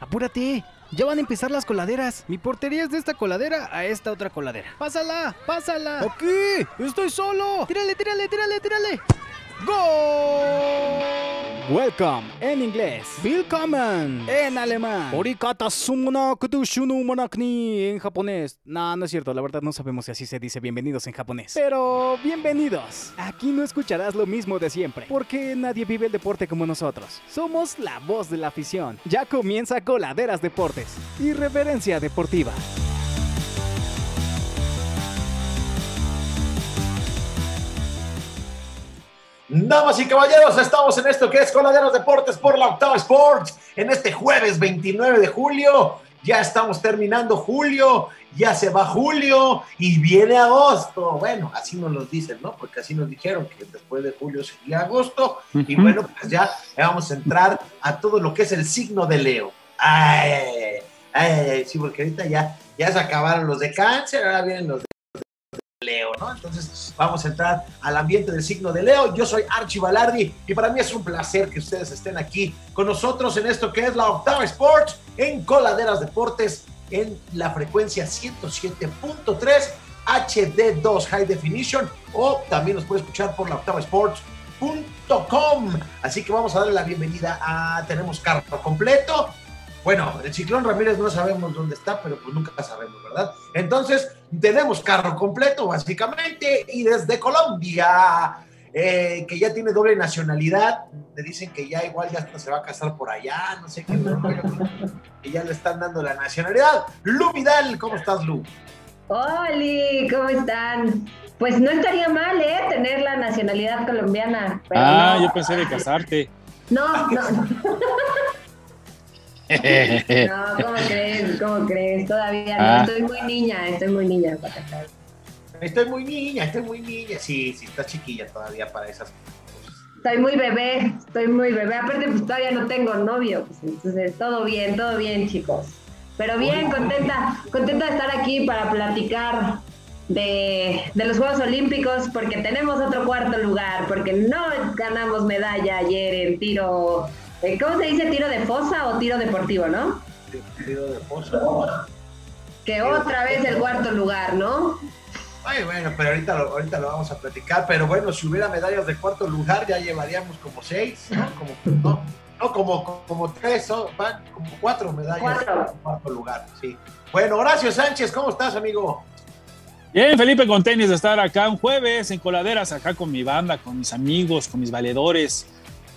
Apúrate. Ya van a empezar las coladeras. Mi portería es de esta coladera a esta otra coladera. ¡Pásala! ¡Pásala! ¡Aquí! ¡Estoy solo! ¡Tírale, tírale, tírale, tírale! ¡Gol! Welcome en inglés. Willkommen En alemán. Orikata sumuna monakni en japonés. No, no es cierto, la verdad no sabemos si así se dice bienvenidos en japonés. Pero bienvenidos. Aquí no escucharás lo mismo de siempre, porque nadie vive el deporte como nosotros. Somos la voz de la afición. Ya comienza Coladeras Deportes. Irreverencia deportiva. Damas y caballeros, estamos en esto que es Coladeros Deportes por la Octava Sports. En este jueves 29 de julio, ya estamos terminando julio, ya se va julio y viene agosto. Bueno, así nos lo dicen, ¿no? Porque así nos dijeron que después de julio sería agosto. Y bueno, pues ya vamos a entrar a todo lo que es el signo de Leo. Ay, ay, ay, sí, porque ahorita ya, ya se acabaron los de cáncer, ahora vienen los de Leo, ¿no? Entonces vamos a entrar al ambiente del signo de Leo. Yo soy Archie Balardi y para mí es un placer que ustedes estén aquí con nosotros en esto que es la Octava Sports en Coladeras Deportes en la frecuencia 107.3 HD2 High Definition o también nos puede escuchar por la Octava Sports.com. Así que vamos a darle la bienvenida a tenemos carro completo. Bueno, el Ciclón Ramírez no sabemos dónde está, pero pues nunca sabemos, ¿verdad? Entonces, tenemos carro completo, básicamente, y desde Colombia, eh, que ya tiene doble nacionalidad, le dicen que ya igual ya hasta se va a casar por allá, no sé qué, que ya le están dando la nacionalidad. Lu Vidal, ¿cómo estás, Lu? Oli, ¿cómo están? Pues no estaría mal, ¿eh? Tener la nacionalidad colombiana. pero Ah, no. yo pensé de casarte. No, no, no. ¿cómo crees? ¿Cómo crees? Todavía no. Ah. Estoy muy niña, estoy muy niña para casar. Estoy muy niña, estoy muy niña. Sí, sí, está chiquilla todavía para esas cosas. Estoy muy bebé, estoy muy bebé. Aparte, pues todavía no tengo novio. Pues, entonces, todo bien, todo bien, chicos. Pero bien, contenta, contenta de estar aquí para platicar de, de los Juegos Olímpicos, porque tenemos otro cuarto lugar, porque no ganamos medalla ayer en tiro. Eh, ¿Cómo se dice? ¿Tiro de fosa o tiro deportivo, no? Tiro de fosa. Que otra vez el cuarto lugar, ¿no? Ay, bueno, pero ahorita lo, ahorita lo vamos a platicar. Pero bueno, si hubiera medallas de cuarto lugar, ya llevaríamos como seis, ¿no? Como, no, no, como, como tres, ¿no? Van como cuatro medallas Cuatro. de cuarto lugar, sí. Bueno, Horacio Sánchez, ¿cómo estás, amigo? Bien, Felipe, con tenis de estar acá un jueves en coladeras, acá con mi banda, con mis amigos, con mis valedores.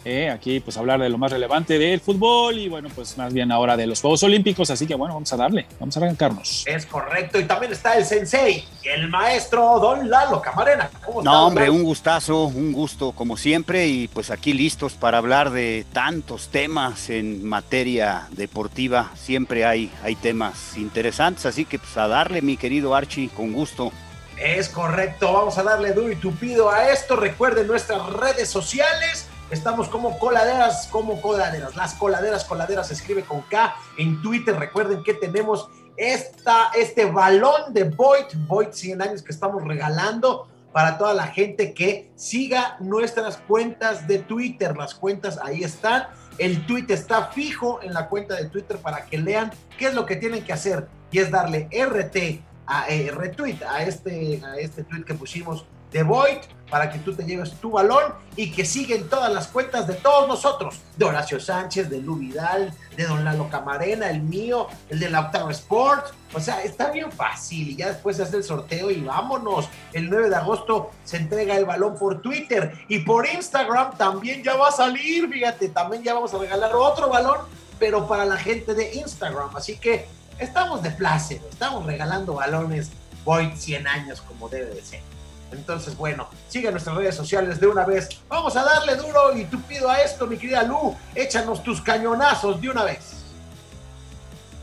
Eh, aquí, pues, hablar de lo más relevante del fútbol y, bueno, pues, más bien ahora de los Juegos Olímpicos. Así que, bueno, vamos a darle, vamos a arrancarnos. Es correcto. Y también está el sensei, el maestro Don Lalo Camarena. ¿Cómo estás, No, hombre, Lalo? un gustazo, un gusto como siempre y pues aquí listos para hablar de tantos temas en materia deportiva. Siempre hay, hay temas interesantes, así que pues a darle mi querido Archie, con gusto. Es correcto, vamos a darle duro y tupido a esto. Recuerden nuestras redes sociales. Estamos como coladeras, como coladeras. Las coladeras, coladeras se escribe con K. En Twitter recuerden que tenemos esta, este balón de Void, Void 100 años que estamos regalando para toda la gente que siga nuestras cuentas de Twitter. Las cuentas ahí están. El tweet está fijo en la cuenta de Twitter para que lean qué es lo que tienen que hacer. Y es darle RT a, eh, retweet a este, a este tweet que pusimos de Void para que tú te lleves tu balón y que siguen todas las cuentas de todos nosotros, de Horacio Sánchez, de Lu Vidal, de Don Lalo Camarena, el mío, el de la Octava Sport. O sea, está bien fácil y ya después hace el sorteo y vámonos. El 9 de agosto se entrega el balón por Twitter y por Instagram también ya va a salir, fíjate, también ya vamos a regalar otro balón, pero para la gente de Instagram. Así que estamos de plácero, estamos regalando balones Void 100 años como debe de ser. Entonces, bueno, sigue nuestras redes sociales de una vez. Vamos a darle duro y tupido a esto, mi querida Lu. Échanos tus cañonazos de una vez.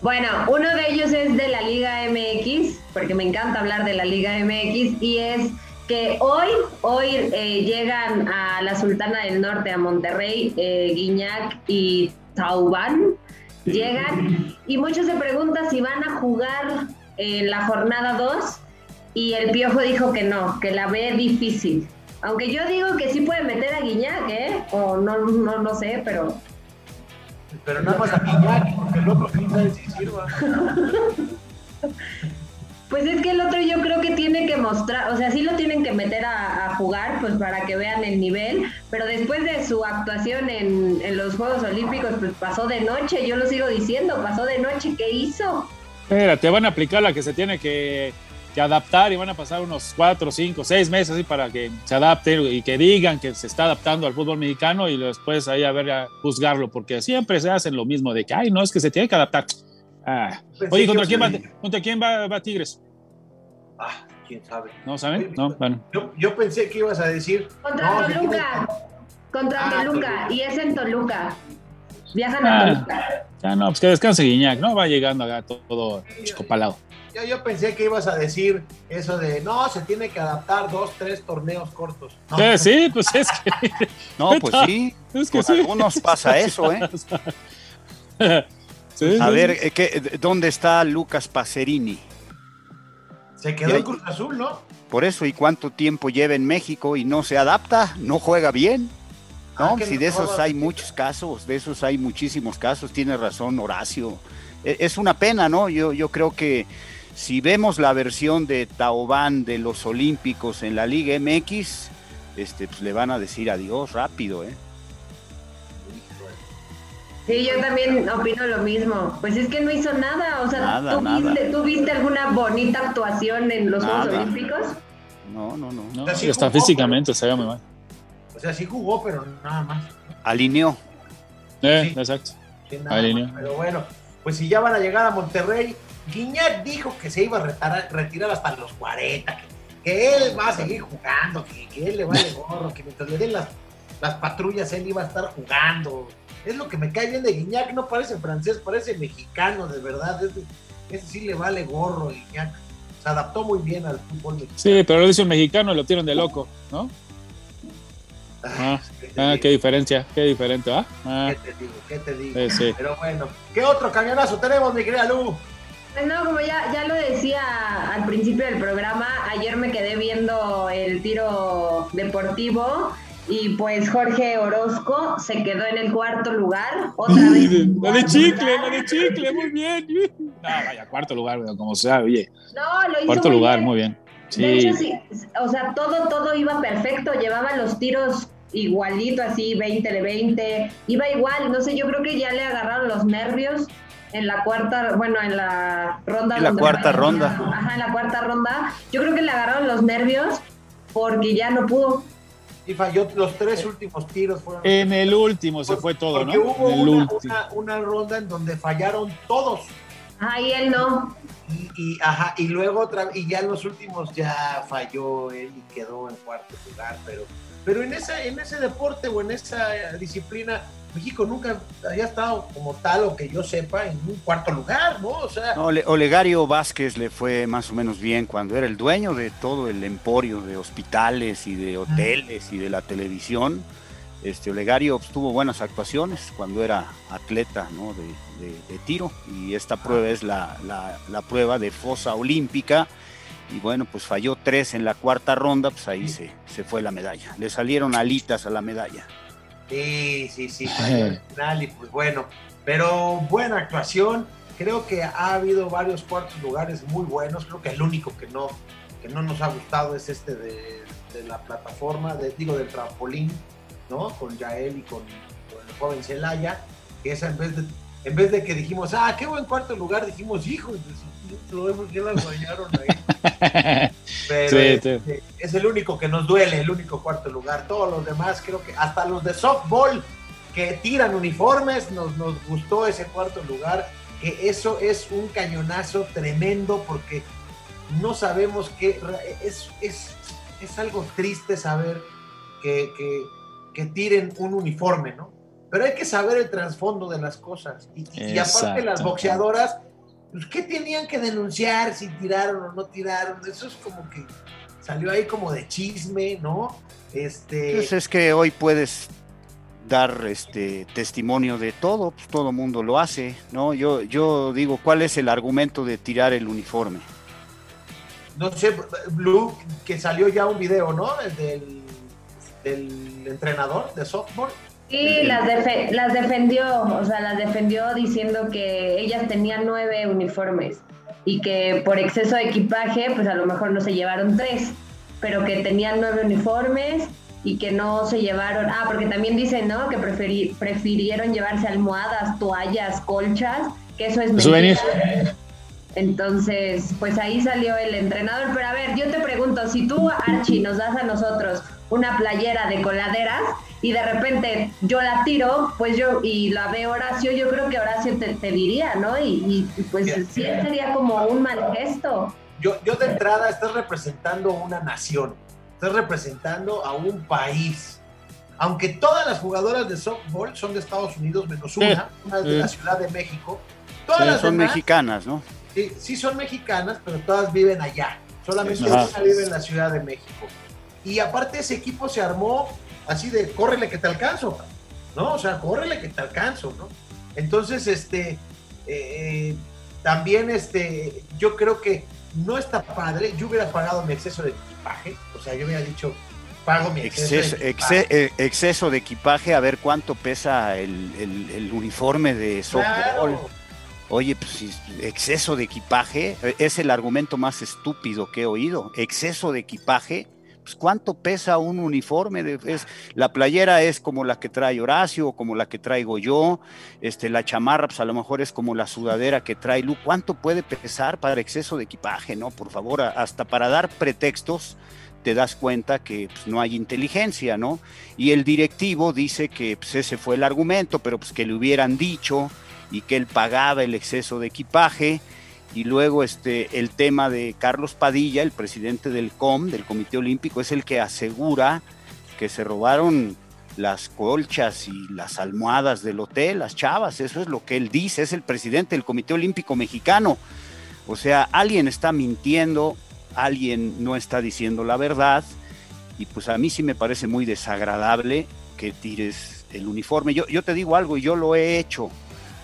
Bueno, uno de ellos es de la Liga MX, porque me encanta hablar de la Liga MX, y es que hoy, hoy eh, llegan a la Sultana del Norte, a Monterrey, eh, Guiñac y Taubán, llegan, y muchos se preguntan si van a jugar en la jornada 2, y el Piojo dijo que no, que la ve difícil. Aunque yo digo que sí puede meter a Guiñac, ¿eh? O no, no, no sé, pero Pero nada más a Guiñac, porque el otro quién sabe si sirva. Pues es que el otro yo creo que tiene que mostrar, o sea, sí lo tienen que meter a, jugar, pues para que vean el nivel, pero después de su actuación en, en, los Juegos Olímpicos, pues pasó de noche, yo lo sigo diciendo, pasó de noche, ¿qué hizo? Espera, te van a aplicar la que se tiene que, que adaptar y van a pasar unos cuatro, cinco, seis meses así para que se adapte y que digan que se está adaptando al fútbol mexicano y después ahí a ver a juzgarlo, porque siempre se hacen lo mismo de que, ay, no, es que se tiene que adaptar. Ah. Oye, ¿contra quién, va, ¿contra quién va, Tigres? Ah, quién sabe. ¿No saben? No, bueno. Yo, yo, pensé que ibas a decir. Contra Toluca. Contra ah, Toluca. Y es en Toluca. Viajan a ah, Toluca. Ya no, pues que descanse Guiñac, ¿no? Va llegando acá todo chicopalado. Yo, yo pensé que ibas a decir eso de no, se tiene que adaptar dos, tres torneos cortos. sí, pues es que. no, pues sí. Es que Con sí. algunos pasa eso, ¿eh? a ver, eh, ¿qué, ¿dónde está Lucas Pacerini? Se quedó en Cruz Azul, ¿no? Por eso, ¿y cuánto tiempo lleva en México y no se adapta? ¿No juega bien? No, ah, si de esos hay muchos casos, de esos hay muchísimos casos, tiene razón Horacio. E, es una pena, ¿no? Yo, yo creo que si vemos la versión de Taobán de los Olímpicos en la Liga MX, este, pues le van a decir adiós rápido, ¿eh? Sí, yo también opino lo mismo. Pues es que no hizo nada. O sea, ¿tú, Viste, alguna bonita actuación en los Juegos Olímpicos? No, no, no. no. hasta físicamente se ve muy mal. O sea, sí jugó, pero nada más. Alineó. Eh, exacto. Alineó. Pero bueno, pues si ya van a llegar a Monterrey, Guiñac dijo que se iba a retirar, hasta los 40, que, él va a seguir jugando, que, él le va vale gorro, que mientras le den las, las patrullas él iba a estar jugando es lo que me cae bien de Guiñac, no parece francés, parece mexicano, de verdad. Ese, sí le vale gorro, Guiñac. Se adaptó muy bien al fútbol mexicano. Sí, pero lo dice un mexicano y lo tiran de loco, ¿no? Ah, ah, qué diferencia, qué diferente, ¿ah? ¿ah? ¿Qué te digo? ¿Qué te digo? Sí, Pero bueno, ¿qué otro cañonazo tenemos, mi querida Lu? Pues no, como ya, ya lo decía al principio del programa, ayer me quedé viendo el tiro deportivo y pues Jorge Orozco se quedó en el cuarto lugar. Otra vez. La de chicle, la de chicle, muy bien. No, vaya, cuarto lugar, como sea, oye. No, lo hizo Cuarto lugar, muy bien. Sí. De hecho, sí, o sea, todo, todo iba perfecto, llevaba los tiros igualito, así, 20 de 20, iba igual, no sé, yo creo que ya le agarraron los nervios en la cuarta, bueno, en la ronda. En la cuarta ronda. Ajá, en la cuarta ronda. Yo creo que le agarraron los nervios porque ya no pudo y falló los tres últimos tiros. Fueron en el último se fue todo, ¿no? Hubo una, una, ronda en donde fallaron todos. Ahí él no. Y, ajá, y luego otra y ya en los últimos ya falló él y quedó en cuarto lugar, pero pero en ese en ese deporte o en esa disciplina México nunca había estado como tal o que yo sepa en un cuarto lugar, ¿no? O sea, Olegario Vázquez le fue más o menos bien cuando era el dueño de todo el emporio de hospitales y de hoteles y de la televisión. Este Olegario pues, tuvo buenas actuaciones cuando era atleta ¿no? de, tiro y esta prueba es la, la, prueba de fosa olímpica y bueno pues falló tres en la cuarta ronda pues ahí se, se fue la medalla le salieron alitas a la medalla Sí, sí, sí, final y pues bueno, pero buena actuación. Creo que ha habido varios cuartos lugares muy buenos. Creo que el único que no, que no nos ha gustado es este de, la plataforma, de, digo, del trampolín, ¿no? Con Yael y con, el joven Celaya, que esa en vez de, en vez de que dijimos, ah, qué buen cuarto lugar, dijimos, hijo, ya la fallaron ahí. Pero este, es el único que nos duele, el único cuarto lugar. Todos los demás, creo que hasta los de softball que tiran uniformes, nos, nos gustó ese cuarto lugar. Que eso es un cañonazo tremendo porque no sabemos qué. Es, es, es algo triste saber que, que, que, tiren un uniforme, ¿no? Pero hay que saber el trasfondo de las cosas. Y, y aparte, las boxeadoras pues, ¿qué tenían que denunciar si tiraron o no tiraron? Eso es como que salió ahí como de chisme, ¿no? Este... Pues es que hoy puedes dar este testimonio de todo, pues todo mundo lo hace, ¿no? Yo, yo digo, ¿cuál es el argumento de tirar el uniforme? No sé, Blue, que salió ya un video, ¿no? Del, del entrenador de softball, Sí, las, las defendió, o sea, las defendió diciendo que ellas tenían nueve uniformes y que por exceso de equipaje, pues a lo mejor no se llevaron tres, pero que tenían nueve uniformes y que no se llevaron, ah, porque también dicen, ¿no? Que prefirieron llevarse almohadas, toallas, colchas, que eso es mentira. Entonces, pues ahí salió el entrenador. Pero a ver, yo te pregunto, si tú, Archie, nos das a nosotros una playera de coladeras y de repente yo la tiro, pues yo, y la ve Horacio, yo creo que Horacio te, diría, ¿no? Y, pues sí sería como un mal gesto. Yo, yo de entrada estás representando una nación, estás representando a un país. Aunque todas las jugadoras de softball son de Estados Unidos, menos una, una es de la Ciudad de México. Todas las son mexicanas, ¿no? Sí, sí son mexicanas, pero todas viven allá. Solamente una vive en la Ciudad de México. Y aparte ese equipo se armó así de córrele que te alcanzo, ¿no? O sea, córrele que te alcanzo, ¿no? Entonces, este, eh, también, este, yo creo que no está padre. Yo hubiera pagado mi exceso de equipaje, o sea, yo hubiera dicho, pago mi exceso, de equipaje. Eh, exceso de equipaje, a ver cuánto pesa el, uniforme de softball. Oye, pues exceso de equipaje eh, es el argumento más estúpido que he oído. Exceso de equipaje pues, ¿cuánto pesa un uniforme? es, la playera es como la que trae Horacio como la que traigo yo, este, la chamarra pues a lo mejor es como la sudadera que trae Lu. ¿Cuánto puede pesar para exceso de equipaje? No, por favor, hasta para dar pretextos te das cuenta que pues, no hay inteligencia, ¿no? Y el directivo dice que pues, ese fue el argumento, pero pues que le hubieran dicho y que él pagaba el exceso de equipaje y luego este, el tema de Carlos Padilla, el presidente del COM, del Comité Olímpico, es el que asegura que se robaron las colchas y las almohadas del hotel, las chavas, eso es lo que él dice, es el presidente del Comité Olímpico Mexicano. O sea, alguien está mintiendo, alguien no está diciendo la verdad, y pues a mí sí me parece muy desagradable que tires el uniforme. Yo, yo te digo algo, y yo lo he hecho,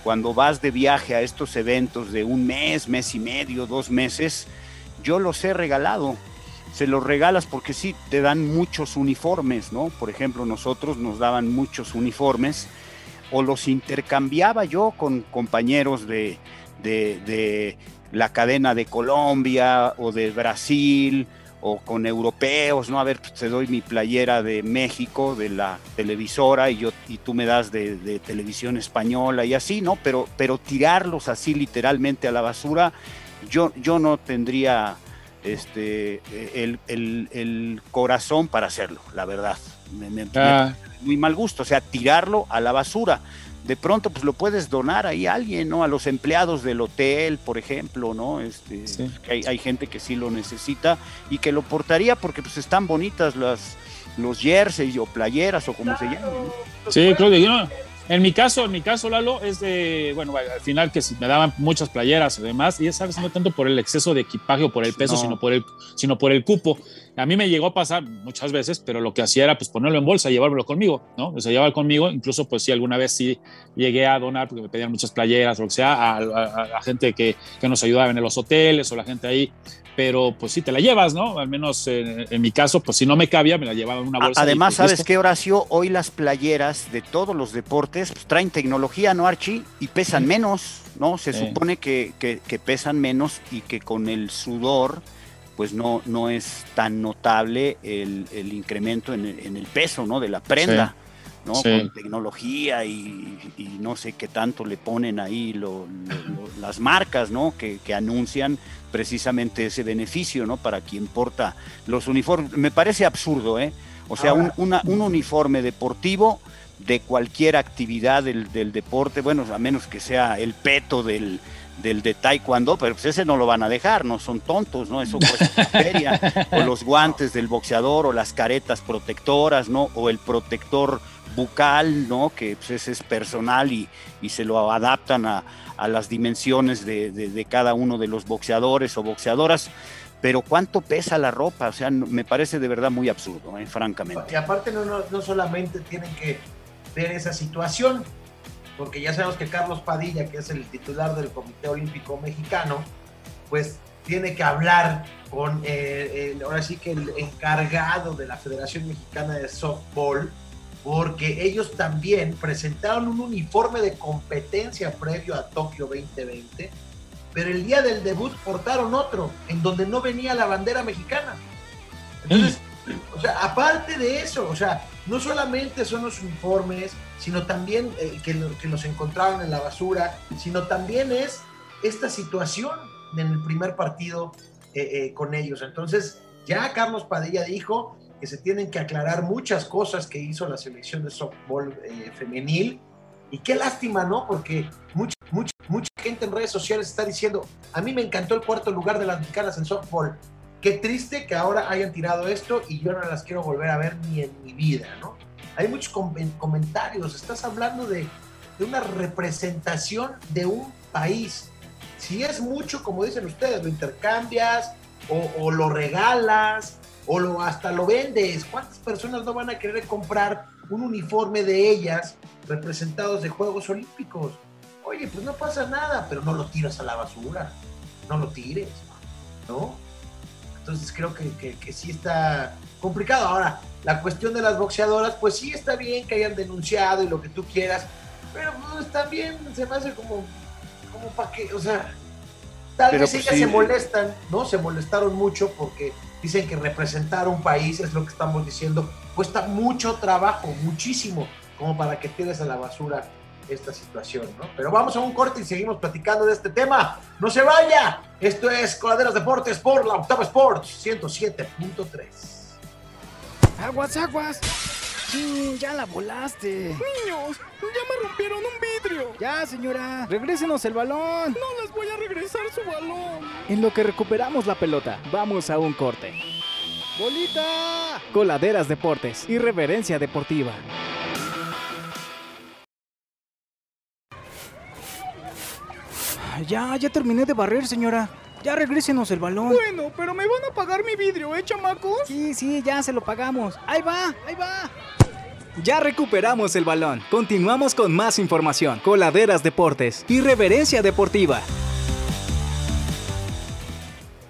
cuando vas de viaje a estos eventos de un mes, mes y medio, dos meses, yo los he regalado. Se los regalas porque sí, te dan muchos uniformes, ¿no? Por ejemplo, nosotros nos daban muchos uniformes o los intercambiaba yo con compañeros de, de, la cadena de Colombia o de Brasil o con europeos, ¿no? A ver, te doy mi playera de México, de la televisora, y, yo, y tú me das de, televisión española y así, ¿no? Pero, pero tirarlos así literalmente a la basura, yo, yo no tendría este, el, el, corazón para hacerlo, la verdad. me, ah. muy mal gusto, o sea, tirarlo a la basura de pronto pues lo puedes donar ahí a alguien, ¿no? A los empleados del hotel, por ejemplo, ¿no? Este, hay, gente que sí lo necesita y que lo portaría porque pues están bonitas las los jerseys o playeras o como se llaman. Sí, creo que yo, en mi caso, en mi caso, Lalo, es de, bueno, al final que me daban muchas playeras y demás, y ya sabes, no tanto por el exceso de equipaje o por el peso, sino, por el, sino por el cupo. A mí me llegó a pasar muchas veces, pero lo que hacía era pues ponerlo en bolsa y llevármelo conmigo, ¿no? O sea, llevaba conmigo, incluso pues sí, alguna vez sí llegué a donar, porque me pedían muchas playeras o lo que sea, a, la gente que, que, nos ayudaba en los hoteles o la gente ahí, pero pues sí te la llevas, ¿no? Al menos en, mi caso, pues si no me cabía, me la llevaba en una bolsa. Además, ¿sabes qué, Horacio? Hoy las playeras de todos los deportes pues, traen tecnología, ¿no, Archie? Y pesan menos, ¿no? Se supone que, que, pesan menos y que con el sudor, pues no, no es tan notable el, el incremento en el, en el, peso, ¿no? De la prenda. ¿No? Con tecnología y, no sé qué tanto le ponen ahí las marcas, ¿no? Que, que, anuncian precisamente ese beneficio, ¿no? Para quien porta los uniformes. Me parece absurdo, ¿eh? O sea, un, un, uniforme deportivo de cualquier actividad del, del, deporte, bueno, a menos que sea el peto del, del de taekwondo, pero pues ese no lo van a dejar, no son tontos, ¿no? Eso cuesta feria, o los guantes del boxeador, o las caretas protectoras, ¿no? O el protector bucal, ¿no? Que pues, ese es personal y, y se lo adaptan a, a las dimensiones de, cada uno de los boxeadores o boxeadoras, pero cuánto pesa la ropa, o sea, me parece de verdad muy absurdo, ¿eh? francamente. Y aparte no, no, solamente tienen que ver esa situación, porque ya sabemos que Carlos Padilla, que es el titular del Comité Olímpico Mexicano, pues tiene que hablar con, eh, ahora sí que el encargado de la Federación Mexicana de Softball, porque ellos también presentaron un uniforme de competencia previo a Tokio 2020, pero el día del debut portaron otro, en donde no venía la bandera mexicana. Entonces, o sea, aparte de eso, o sea, no solamente son los uniformes, sino también eh, que, que los encontraron en la basura, sino también es esta situación en el primer partido eh, eh, con ellos. Entonces, ya Carlos Padilla dijo que se tienen que aclarar muchas cosas que hizo la selección de softball eh, femenil. Y qué lástima, ¿no? Porque mucha, mucha, mucha gente en redes sociales está diciendo, a mí me encantó el cuarto lugar de las mexicanas en softball. Qué triste que ahora hayan tirado esto y yo no las quiero volver a ver ni en mi vida, ¿no? Hay muchos com comentarios, estás hablando de, de una representación de un país. Si es mucho, como dicen ustedes, lo intercambias o lo regalas o lo, hasta lo vendes. ¿Cuántas personas no van a querer comprar un uniforme de ellas representados de Juegos Olímpicos? Oye, pues no pasa nada, pero no lo tiras a la basura, no lo tires, ¿no? Entonces creo que, que, que sí está complicado. Ahora, la cuestión de las boxeadoras, pues sí está bien que hayan denunciado y lo que tú quieras, pero pues también se me hace como, como para que, o sea, tal Pero, vez pues, ellas sí. se molestan, ¿no? Se molestaron mucho porque dicen que representar un país es lo que estamos diciendo, cuesta mucho trabajo, muchísimo, como para que tires a la basura esta situación, ¿no? Pero vamos a un corte y seguimos platicando de este tema. No se vaya. Esto es Coladeras Deportes por la Octava Sports 107.3. Aguas, aguas. Sí, ya la volaste. Niños, ya me rompieron un vidrio. Ya, señora, regrésenos el balón. No les voy a regresar su balón. En lo que recuperamos la pelota, vamos a un corte. ¡Bolita! Coladeras Deportes, irreverencia deportiva. Ya, ya terminé de barrer, señora. Ya regrésenos el balón. Bueno, pero me van a pagar mi vidrio, ¿eh, chamacos? Sí, sí, ya se lo pagamos. Ahí va, ahí va. Ya recuperamos el balón. Continuamos con más información. Coladeras Deportes, irreverencia deportiva.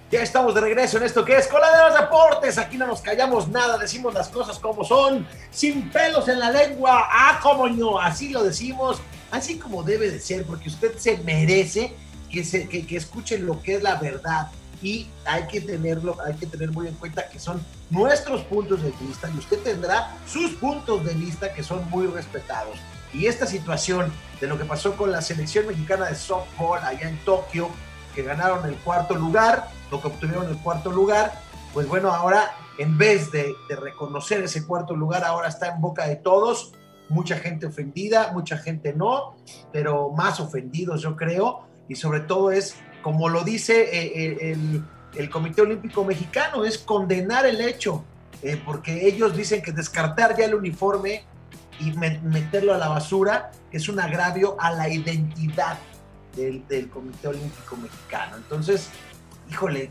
Ya estamos de regreso en esto que es Coladeras Deportes. Aquí no nos callamos nada, decimos las cosas como son, sin pelos en la lengua. Ah, como no, así lo decimos, así como debe de ser, porque usted se merece que, se, que, que escuche lo que es la verdad. Y hay que tenerlo, hay que tener muy en cuenta que son nuestros puntos de vista y usted tendrá sus puntos de vista que son muy respetados. Y esta situación de lo que pasó con la selección mexicana de softball allá en Tokio, que ganaron el cuarto lugar, lo que obtuvieron el cuarto lugar, pues bueno, ahora en vez de, de, reconocer ese cuarto lugar, ahora está en boca de todos, mucha gente ofendida, mucha gente no, pero más ofendidos yo creo, y sobre todo es, como lo dice eh, el, el, Comité Olímpico Mexicano, es condenar el hecho, eh, porque ellos dicen que descartar ya el uniforme y me, meterlo a la basura es un agravio a la identidad del, Comité Olímpico Mexicano. Entonces, híjole,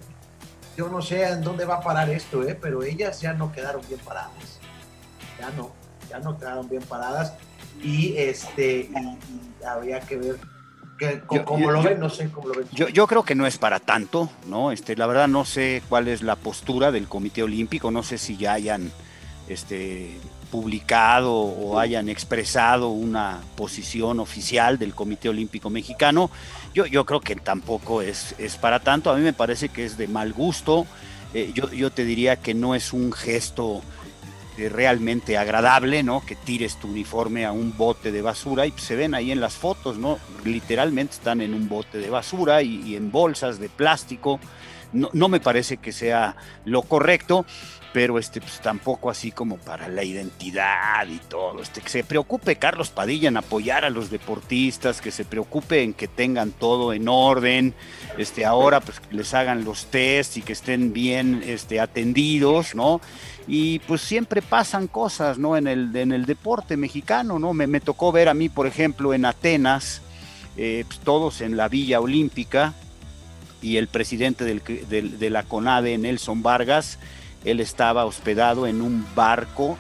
yo no sé en dónde va a parar esto, ¿eh? pero ellas ya no quedaron bien paradas. Ya no, ya no quedaron bien paradas. Y este, y habría que ver que, yo, como yo, lo yo, ven, no sé cómo lo ven. Yo, yo creo que no es para tanto, ¿no? Este, la verdad no sé cuál es la postura del Comité Olímpico, no sé si ya hayan este, publicado o hayan expresado una posición oficial del Comité Olímpico Mexicano. Yo, yo creo que tampoco es, es, para tanto. A mí me parece que es de mal gusto. Eh, yo, yo, te diría que no es un gesto realmente agradable, ¿no? Que tires tu uniforme a un bote de basura y se ven ahí en las fotos, ¿no? Literalmente están en un bote de basura y, en bolsas de plástico. No, no, me parece que sea lo correcto pero este pues tampoco así como para la identidad y todo, este que se preocupe Carlos Padilla en apoyar a los deportistas, que se preocupe en que tengan todo en orden, este ahora pues les hagan los tests y que estén bien este atendidos, ¿no? Y pues siempre pasan cosas, ¿no? En el, en el deporte mexicano, ¿no? Me, me tocó ver a mí, por ejemplo, en Atenas, eh, pues, todos en la Villa Olímpica y el presidente del, del, de la CONADE, Nelson Vargas, él estaba hospedado en un barco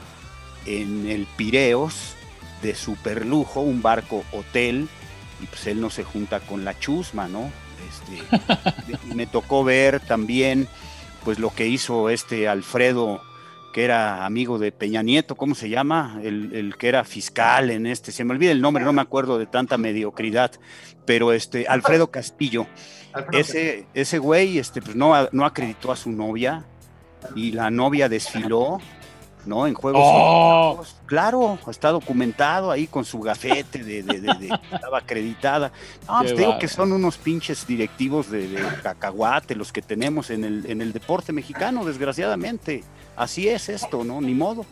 en el Pireos de superlujo, un barco hotel, y pues él no se junta con la chusma, ¿no? Este, me tocó ver también pues lo que hizo este Alfredo que era amigo de Peña Nieto, ¿cómo se llama? El, el, que era fiscal en este, se me olvida el nombre, no me acuerdo de tanta mediocridad, pero este, Alfredo Castillo, Alfredo ese, ese güey este, pues no, no acreditó a su novia y la novia desfiló ¿no? En juegos. Oh. Claro, está documentado ahí con su gafete de, de, de, estaba acreditada. No, pues digo que son unos pinches directivos de, cacahuate los que tenemos en el, en el deporte mexicano, desgraciadamente. Así es esto, ¿no? Ni modo.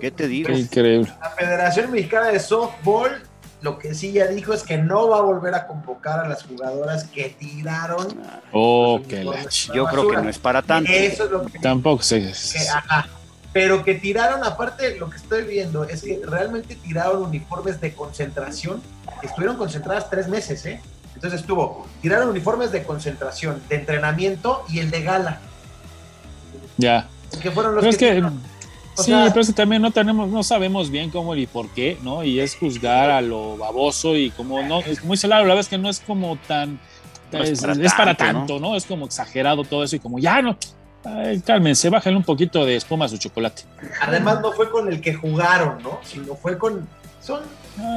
¿Qué te digo? Increíble. La Federación Mexicana de Softball lo que sí ya dijo es que no va a volver a convocar a las jugadoras que tiraron. Oh, que Yo creo que no es para tanto. Eso es lo que Tampoco sé. Que, ajá, pero que tiraron, aparte lo que estoy viendo, es que realmente tiraron uniformes de concentración, estuvieron concentradas tres meses, ¿eh? Entonces estuvo, tiraron uniformes de concentración, de entrenamiento y el de gala. Ya. Que fueron los pero que... Es que, sí, sea, pero es que también no tenemos, no sabemos bien cómo y por qué, ¿no? Y es juzgar a lo baboso y como no, es muy claro, la verdad es que no es como tan, no es, es, para, es para tanto, ¿no? ¿no? Es como exagerado todo eso y como ya no, Ay, cálmense, bájale un poquito de espuma a su chocolate. Además, no fue con el que jugaron, ¿no? Sino fue con. Son.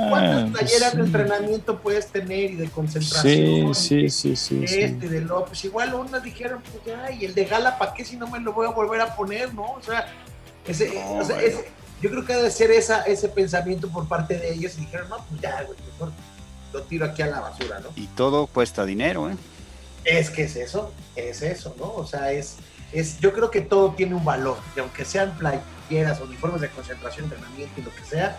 ¿Cuántas ah, talleras pues, de entrenamiento puedes tener y de concentración? Sí, sí, sí, sí. Este, de López. Igual unas dijeron, pues ya, y el de Gala, ¿para qué si no me lo voy a volver a poner, no? O sea, ese, no, o sea ese, yo creo que debe ser esa, ese pensamiento por parte de ellos y dijeron, no, pues ya, güey, mejor lo tiro aquí a la basura, ¿no? Y todo cuesta dinero, ¿eh? Es que es eso, es eso, ¿no? O sea, es es, yo creo que todo tiene un valor, y aunque sean playeras, uniformes de concentración, entrenamiento y lo que sea,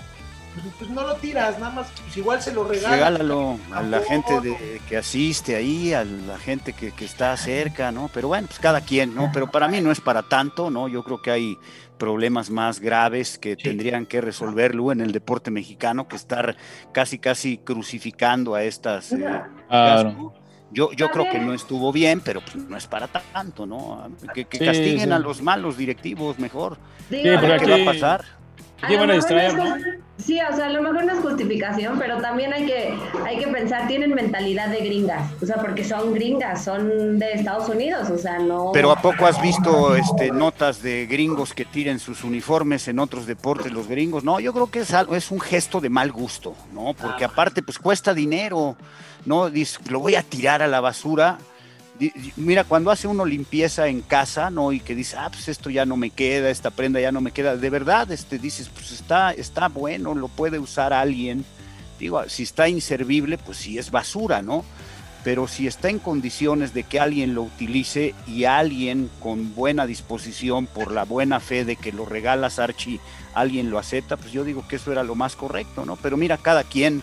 pues, pues, no lo tiras, nada más, pues igual se lo regalas. Regálalo a la gente de, que asiste ahí, a la gente que, que, está cerca, ¿no? Pero bueno, pues cada quien, ¿no? Pero para mí no es para tanto, ¿no? Yo creo que hay problemas más graves que sí. tendrían que resolverlo en el deporte mexicano que estar casi, casi crucificando a estas... Eh, claro. Yo, yo creo que no estuvo bien, pero pues no es para tanto, ¿no? Que, que sí, castiguen sí. a los malos directivos mejor. Sí, ¿Qué va a pasar? ¿Qué van a distraer, no? Sí, o sea, a lo mejor no es justificación, pero también hay que, hay que pensar, tienen mentalidad de gringas, o sea, porque son gringas, son de Estados Unidos, o sea, no... Pero ¿a poco has visto este, notas de gringos que tiren sus uniformes en otros deportes, los gringos? No, yo creo que es, algo, es un gesto de mal gusto, ¿no? Porque aparte, pues cuesta dinero, ¿no? Dice, lo voy a tirar a la basura, mira, cuando hace uno limpieza en casa, ¿no? Y que dice, ah, pues esto ya no me queda, esta prenda ya no me queda, de verdad, este, dices, pues está, está bueno, lo puede usar alguien. Digo, si está inservible, pues sí es basura, ¿no? Pero si está en condiciones de que alguien lo utilice y alguien con buena disposición, por la buena fe de que lo regalas, Archie, alguien lo acepta, pues yo digo que eso era lo más correcto, ¿no? Pero mira, cada quien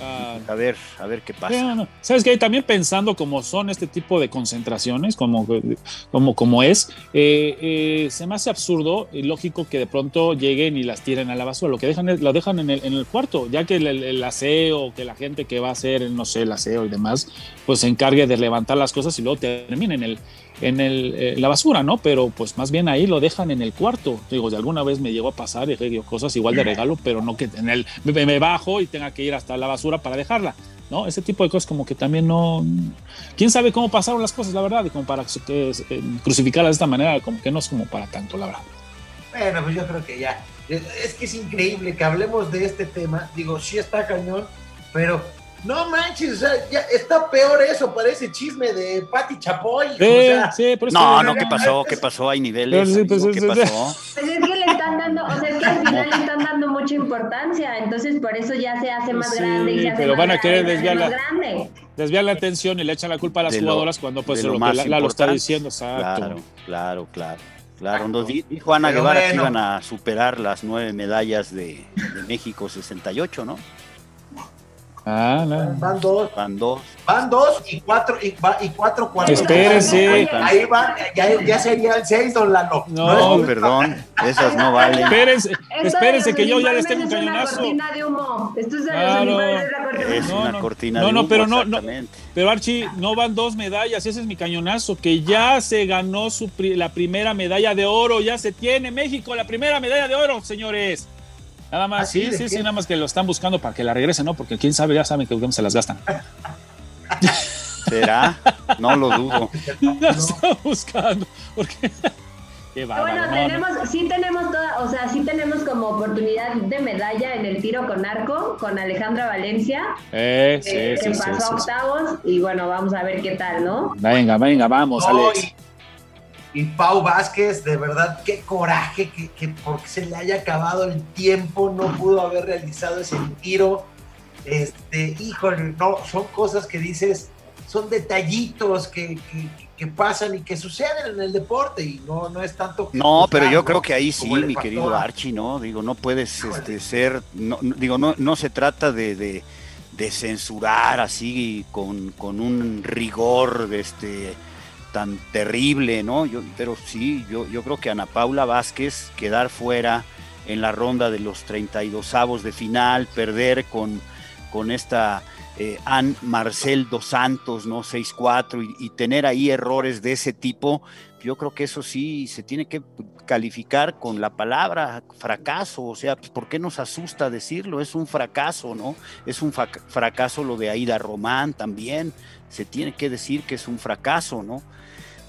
A ver, a ver qué pasa. No. Sabes que también pensando como son este tipo de concentraciones, como, como, como es, eh, eh, se me hace absurdo y lógico que de pronto lleguen y las tiren a la basura. Lo que dejan es, lo dejan en el, en el cuarto, ya que el, el, aseo, que la gente que va a hacer, no sé, el aseo y demás, pues se encargue de levantar las cosas y luego termine en el, en el, eh, la basura, ¿no? Pero pues más bien ahí lo dejan en el cuarto. Digo, de alguna vez me llegó a pasar y digo, cosas igual de regalo, pero no que en el me, bajo y tenga que ir hasta la basura para dejarla, ¿no? Ese tipo de cosas como que también no... ¿Quién sabe cómo pasaron las cosas, la verdad? Y como para eh, crucificarlas de esta manera, como que no es como para tanto, la verdad. Bueno, pues yo creo que ya. Es que es increíble que hablemos de este tema. Digo, sí está cañón, pero no manches, o sea, ya está peor eso, parece chisme de Pati Chapoy. Sí, o sea, sí, no, no, ¿qué pasó? ¿Qué pasó? Hay niveles. Sí, pues, amigo, ¿Qué pasó? Pues es que le están dando, o sea, es que al final le están dando mucha importancia, entonces por eso ya se hace más sí, grande. Y se hace pero más van a querer desviar la, grande. desviar la atención y le echan la culpa a las De lo- jugadoras cuando pues lo, lo que más la, la lo está diciendo, exacto. Claro, claro, claro. Claro, di- dijo Ana Guevara que iban a superar las nueve medallas de, de México 68, ¿no? Ah, no. Van dos, Van dos. van dos y cuatro, y, va- y cuatro cuartos. Espérese. Ahí va, ya, ya serían seis, don Lalo. No, perdón, esas no valen. Espérense, espérense que yo ya les tengo un es una cañonazo. cortina de humo. Esto es Claro. la cortina. Es No, una no. cortina No, de no, humo, pero no, no. Pero Archie, no van dos medallas, ese es mi cañonazo, que ya se ganó su pri- la primera medalla de oro, ya se tiene México la primera medalla de oro, señores. Nada más, ¿Ah, sí? sí, ¿De sí, qué? sí, nada más que lo están buscando para que la regresen, ¿no? Porque quién sabe, ya saben que se las gastan. ¿Será? No lo dudo. La están buscando. Porque bueno, tenemos, sí tenemos toda, o sea, sí tenemos como oportunidad de medalla en el tiro con arco con Alejandra Valencia, eh, que pasó a octavos y bueno, vamos a ver qué tal, ¿no? Venga, venga, vamos, Alex. Y, Pau Vázquez, de verdad, qué coraje que, que porque se le haya acabado el tiempo, no pudo haber realizado ese tiro. Este, híjole, no, son cosas que dices, son detallitos que, que, pasan y que suceden en el deporte y no, no es tanto... no, pero yo creo que ahí sí, mi querido Archie, ¿no? Digo, no puedes este, ser, no, digo, no, no se trata de, de, censurar así con, con, un rigor de este tan terrible, ¿no? Pero sí, yo, yo creo que Ana Paula Vázquez quedar fuera en la ronda de los 32 avos de final, perder con, con esta eh, Ann Marcel dos Santos, ¿no? 6-4 y, tener ahí errores de ese tipo, yo creo que eso sí se tiene que calificar con la palabra fracaso, o sea, pues, ¿por qué nos asusta decirlo? Es un fracaso, ¿no? Es un fracaso lo de Aida Román también, se tiene que decir que es un fracaso, ¿no?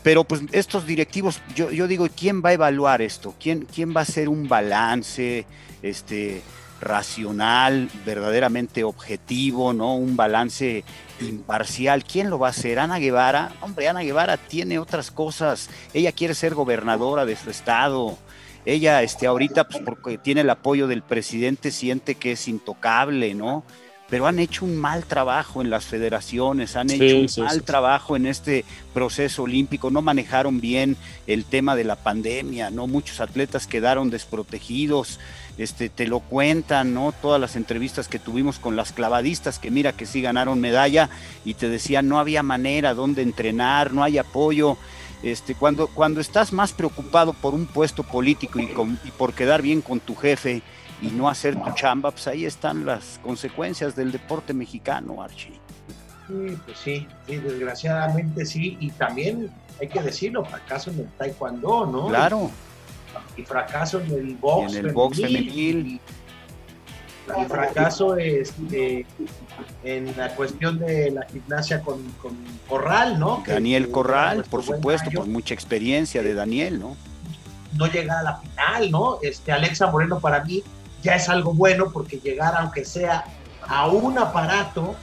Pero pues estos directivos, yo, yo digo, ¿quién va a evaluar esto? ¿Quién, ¿Quién va a hacer un balance? Este, racional, verdaderamente objetivo, ¿no? Un balance imparcial. ¿Quién lo va a hacer? Ana Guevara. Hombre, Ana Guevara tiene otras cosas. Ella quiere ser gobernadora de su estado. Ella, este, ahorita, pues porque tiene el apoyo del presidente, siente que es intocable, ¿no? Pero han hecho un mal trabajo en las federaciones, han hecho un mal trabajo en este proceso olímpico, no manejaron bien el tema de la pandemia, ¿no? Muchos atletas quedaron desprotegidos este, te lo cuentan, ¿no? Todas las entrevistas que tuvimos con las clavadistas, que mira que sí ganaron medalla y te decían no había manera donde entrenar, no hay apoyo. Este, cuando, cuando estás más preocupado por un puesto político y, por quedar bien con tu jefe y no hacer tu chamba, pues ahí están las consecuencias del deporte mexicano, Archie. Sí, pues sí, sí, desgraciadamente sí, y también hay que decirlo, fracaso en el taekwondo, ¿no? Claro y fracaso en el box, en el box femenil. Y, fracaso este, en la cuestión de la gimnasia con, Corral, ¿no? Daniel Corral, por supuesto, por mucha experiencia de Daniel, ¿no? No llegar a la final, ¿no? Este, Alexa Moreno para mí ya es algo bueno porque llegar aunque sea a un aparato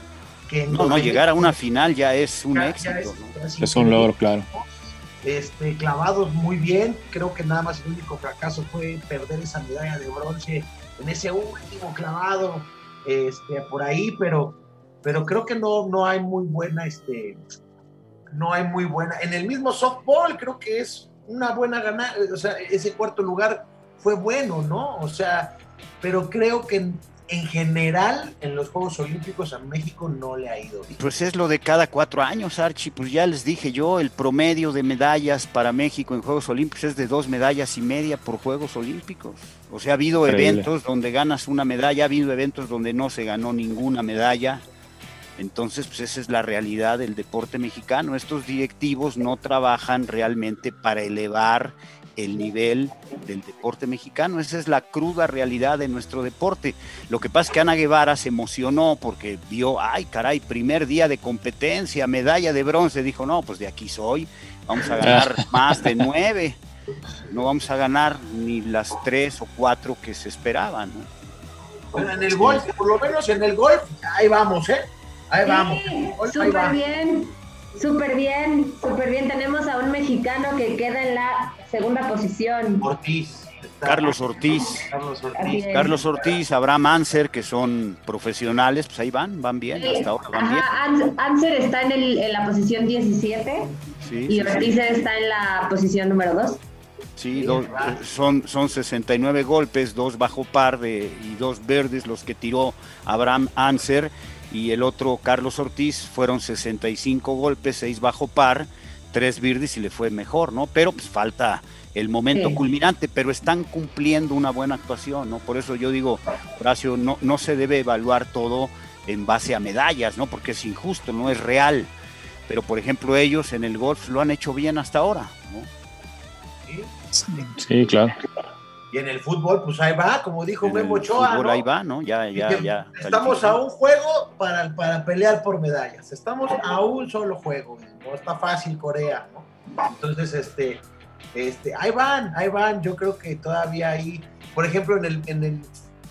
que no, no, llegar a una final ya es un éxito. es un logro, claro este, clavados muy bien. Creo que nada más el único fracaso fue perder esa medalla de bronce en ese último clavado este, por ahí, pero, pero creo que no, no hay muy buena, este, no hay muy buena. En el mismo softball creo que es una buena ganada, o sea, ese cuarto lugar fue bueno, ¿no? O sea, pero creo que en general en los Juegos Olímpicos a México no le ha ido bien. Pues es lo de cada cuatro años, Archie. Pues ya les dije yo, el promedio de medallas para México en Juegos Olímpicos es de dos medallas y media por Juegos Olímpicos. O sea, ha habido eventos donde ganas una medalla, ha habido eventos donde no se ganó ninguna medalla. Entonces, pues esa es la realidad del deporte mexicano. Estos directivos no trabajan realmente para elevar el nivel del deporte mexicano. Esa es la cruda realidad de nuestro deporte. Lo que pasa es que Ana Guevara se emocionó porque vio, ay caray, primer día de competencia, medalla de bronce. Dijo, no, pues de aquí soy, vamos a ganar más de nueve. No vamos a ganar ni las tres o cuatro que se esperaban. en el golf, por lo menos en el golf, ahí vamos, ¿eh? Ahí vamos. Súper bien, súper bien, súper bien. Tenemos a un mexicano que queda en la segunda posición. Ortiz. Carlos Ortiz. Carlos Ortiz. Abraham Anser, que son profesionales, pues ahí van, van bien, hasta ahora van bien. Anser está en, el, en, la posición 17 y Ortiz está en la posición número 2. Sí, son, son 69 golpes, dos bajo par de, y dos verdes los que tiró Abraham Anser y el otro Carlos Ortiz fueron 65 golpes, seis bajo par tres birdies y le fue mejor, ¿no? Pero pues falta el momento culminante, pero están cumpliendo una buena actuación, ¿no? Por eso yo digo, Horacio, no, no se debe evaluar todo en base a medallas, ¿no? Porque es injusto, no es real. Pero por ejemplo, ellos en el golf lo han hecho bien hasta ahora, ¿no? Sí, claro. Y en el fútbol, pues ahí va, como dijo Memo Ochoa. ¿no? ahí va, ¿no? Ya, ya, ya. Estamos a un juego para, para pelear por medallas. Estamos a un solo juego. No está fácil Corea, ¿no? Entonces, este, Este, ahí van, ahí van. Yo creo que todavía ahí, por ejemplo, en el, en el,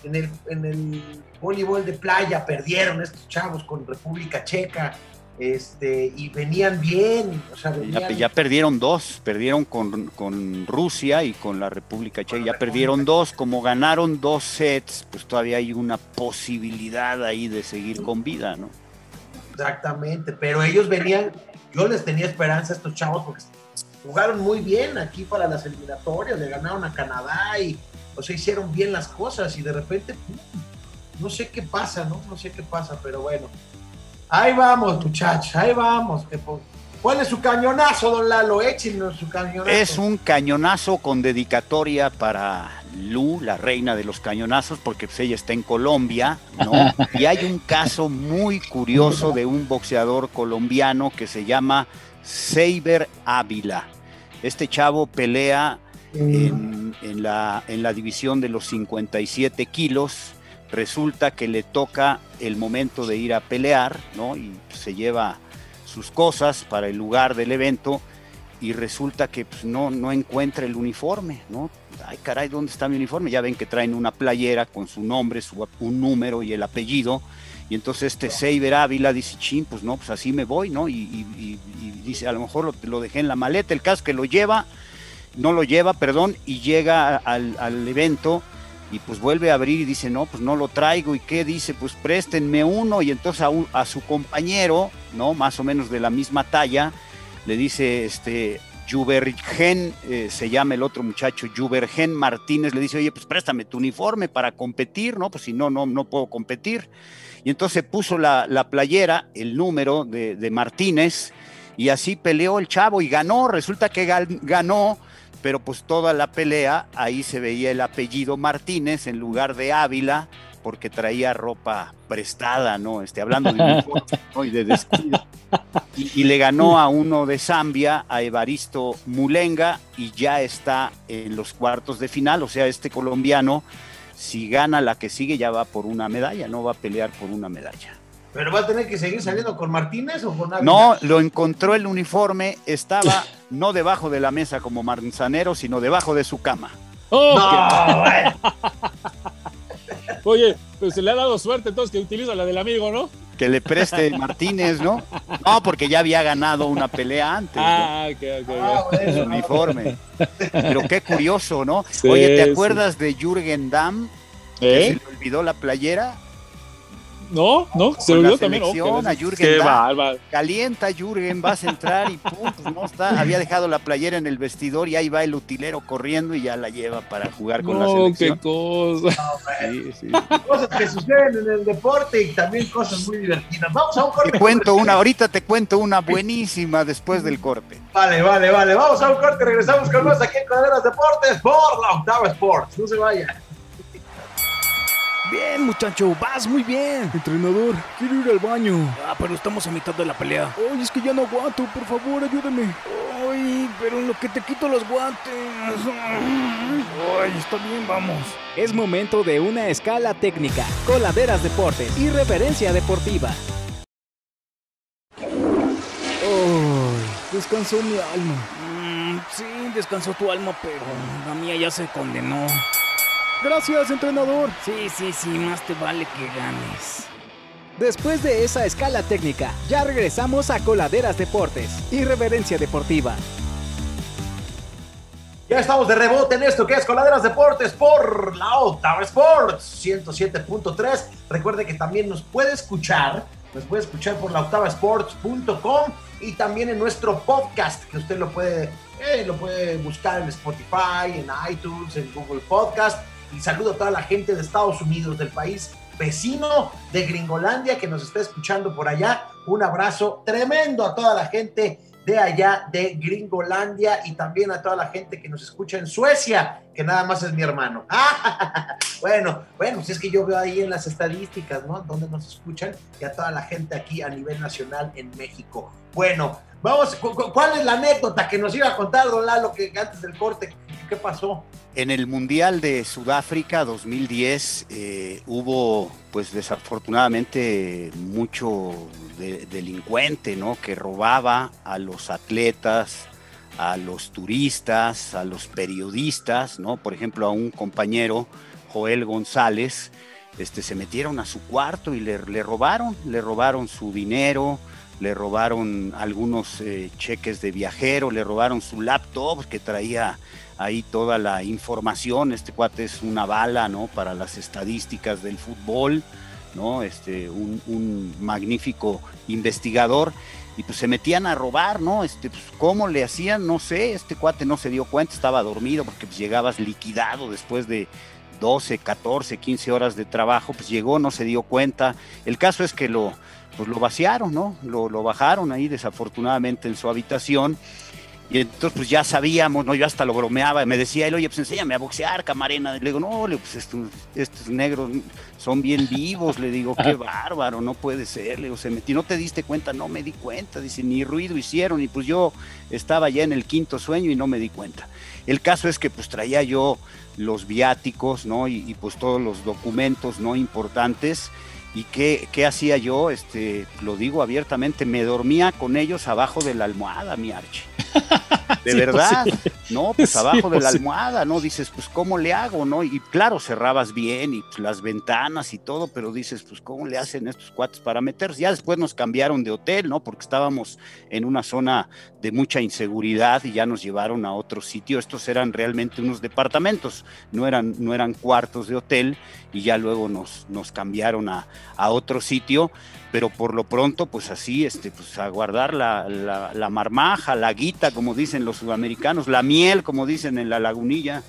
en el, en el voleibol de playa perdieron estos chavos con República Checa este, y venían bien. O sea, Ya, perdieron dos, perdieron con, Rusia y con la República Checa, ya perdieron dos, como ganaron dos sets, pues todavía hay una posibilidad ahí de seguir con vida, ¿no? Exactamente, pero ellos venían, yo les tenía esperanza a estos chavos porque jugaron muy bien aquí para las eliminatorias, le ganaron a Canadá y o sea, hicieron bien las cosas y de repente, no sé qué pasa, ¿no? No sé qué pasa, pero bueno, Ahí vamos, muchachos, ahí vamos. ¿Cuál es su cañonazo, don Lalo? Échenos su cañonazo. Es un cañonazo con dedicatoria para Lu, la reina de los cañonazos, porque pues, ella está en Colombia, ¿no? Y hay un caso muy curioso de un boxeador colombiano que se llama Seiber Ávila. Este chavo pelea en, en, la, en la división de los 57 kilos resulta que le toca el momento de ir a pelear, ¿no? Y se lleva sus cosas para el lugar del evento y resulta que pues, no, no encuentra el uniforme, ¿no? Ay, caray, ¿dónde está mi uniforme? Ya ven que traen una playera con su nombre, su, un número y el apellido. Y entonces este Seiber Ávila dice, chin, pues no, pues así me voy, ¿no? Y, dice, a lo mejor lo, lo, dejé en la maleta, el caso que lo lleva, no lo lleva, perdón, y llega al, al evento y pues vuelve a abrir y dice, no, pues no lo traigo. ¿Y qué dice? Pues préstenme uno. Y entonces a, su compañero, ¿no? Más o menos de la misma talla, le dice, este, Jubergen, eh, se llama el otro muchacho, Jubergen Martínez, le dice, oye, pues préstame tu uniforme para competir, ¿no? Pues si no, no, no puedo competir. Y entonces puso la, playera, el número de Martínez, y así peleó el chavo y ganó. Resulta que ganó pero pues toda la pelea ahí se veía el apellido Martínez en lugar de Ávila porque traía ropa prestada, ¿no? Este, hablando de uniforme y de. Y, le ganó a uno de Zambia, a Evaristo Mulenga, y ya está en los cuartos de final. O sea, este colombiano, si gana la que sigue, ya va por una medalla, no va a pelear por una medalla. ¿Pero va a tener que seguir saliendo con Martínez o con Ávila? No, lo encontró el uniforme, estaba no debajo de la mesa como manzanero, sino debajo de su cama. Oh, Oye, pues se le ha dado suerte entonces que utiliza la del amigo, ¿no? Que le preste Martínez, ¿no? No, porque ya había ganado una pelea antes. Ah, ok, ok. Ah, uniforme. Pero qué curioso, ¿no? Oye, ¿te acuerdas de Jürgen Damm? Que ¿Eh? se le olvidó la playera no, no, se olvidó también. Oh, a Jürgen Calienta Jürgen, vas a entrar y pum, pues no está. Había dejado la playera en el vestidor y ahí va el utilero corriendo y ya la lleva para jugar con la selección. qué cosa. Cosas que suceden en el deporte y también cosas muy divertidas. Vamos a un corte. Te cuento una, ahorita te cuento una buenísima después del corte. Vale, vale, vale. Vamos a un corte, regresamos con más aquí en Cadenas Deportes por la Octava Sports. No se vayan. Bien, muchacho, vas muy bien. Entrenador, quiero ir al baño. Ah, pero estamos a mitad de la pelea. Ay, es que ya no aguanto, por favor, ayúdame. Ay, pero en lo que te quito los guantes. Ay, está bien, vamos. Es momento de una escala técnica, coladeras deportes y referencia deportiva. Ay, descansó mi alma. Mm, sí, descansó tu alma, pero la mía ya se condenó. Gracias, entrenador. Sí, sí, sí, más te vale que ganes. Después de esa escala técnica, ya regresamos a Coladeras Deportes y Reverencia Deportiva. Ya estamos de rebote en esto que es Coladeras Deportes por la Octava Sports 107.3. Recuerde que también nos puede escuchar, nos puede escuchar por la octavasports.com y también en nuestro podcast que usted lo puede, eh, lo puede buscar en Spotify, en iTunes, en Google Podcast y saludo a toda la gente de Estados Unidos, del país vecino de Gringolandia que nos está escuchando por allá. Un abrazo tremendo a toda la gente de allá de Gringolandia y también a toda la gente que nos escucha en Suecia, que nada más es mi hermano. bueno, bueno, si es que yo veo ahí en las estadísticas, ¿no? Donde nos escuchan y a toda la gente aquí a nivel nacional en México. Bueno, vamos, ¿cuál es la anécdota que nos iba a contar, don Lalo, que antes del corte, qué pasó? En el Mundial de Sudáfrica 2010 eh, hubo, pues desafortunadamente, mucho delincuente, ¿no? Que robaba a los atletas, a los turistas, a los periodistas, ¿no? Por ejemplo, a un compañero, Joel González, este, se metieron a su cuarto y le, le robaron, le robaron su dinero, le robaron algunos eh, cheques de viajero, le robaron su laptop que traía ahí toda la información. Este cuate es una bala, ¿no? Para las estadísticas del fútbol, ¿no? Este, un, un magnífico investigador. Y pues se metían a robar, ¿no? Este, pues, ¿cómo le hacían? No sé, este cuate no se dio cuenta, estaba dormido porque pues, llegabas liquidado después de 12, 14, 15 horas de trabajo, pues llegó, no se dio cuenta. El caso es que lo, pues lo vaciaron, ¿no? Lo, lo bajaron ahí desafortunadamente en su habitación y entonces pues ya sabíamos, ¿no? Yo hasta lo bromeaba, me decía él, oye, pues enséñame a boxear, camarena. Le digo, no, pues estos, estos negros son bien vivos, le digo, qué bárbaro, no puede ser. Le digo, se metí, ¿no te diste cuenta? No me di cuenta, dice, ni ruido hicieron, y pues yo estaba ya en el quinto sueño y no me di cuenta. El caso es que pues traía yo los viáticos, ¿no? Y, y pues todos los documentos, ¿no? Importantes. ¿Y qué, qué, hacía yo? Este, lo digo abiertamente, me dormía con ellos abajo de la almohada, mi Archie. De sí, verdad, pues sí. no, pues abajo sí, pues de la almohada, ¿no? Dices, pues ¿cómo le hago, no? Y claro, cerrabas bien y pues, las ventanas y todo, pero dices, pues ¿cómo le hacen estos cuates para meterse? Ya después nos cambiaron de hotel, ¿no? Porque estábamos en una zona de mucha inseguridad y ya nos llevaron a otro sitio. Estos eran realmente unos departamentos, no eran, no eran cuartos de hotel y ya luego nos, nos cambiaron a, a otro sitio pero por lo pronto, pues así, este, pues a guardar la, la, la, marmaja, la guita, como dicen los sudamericanos, la miel, como dicen en la lagunilla.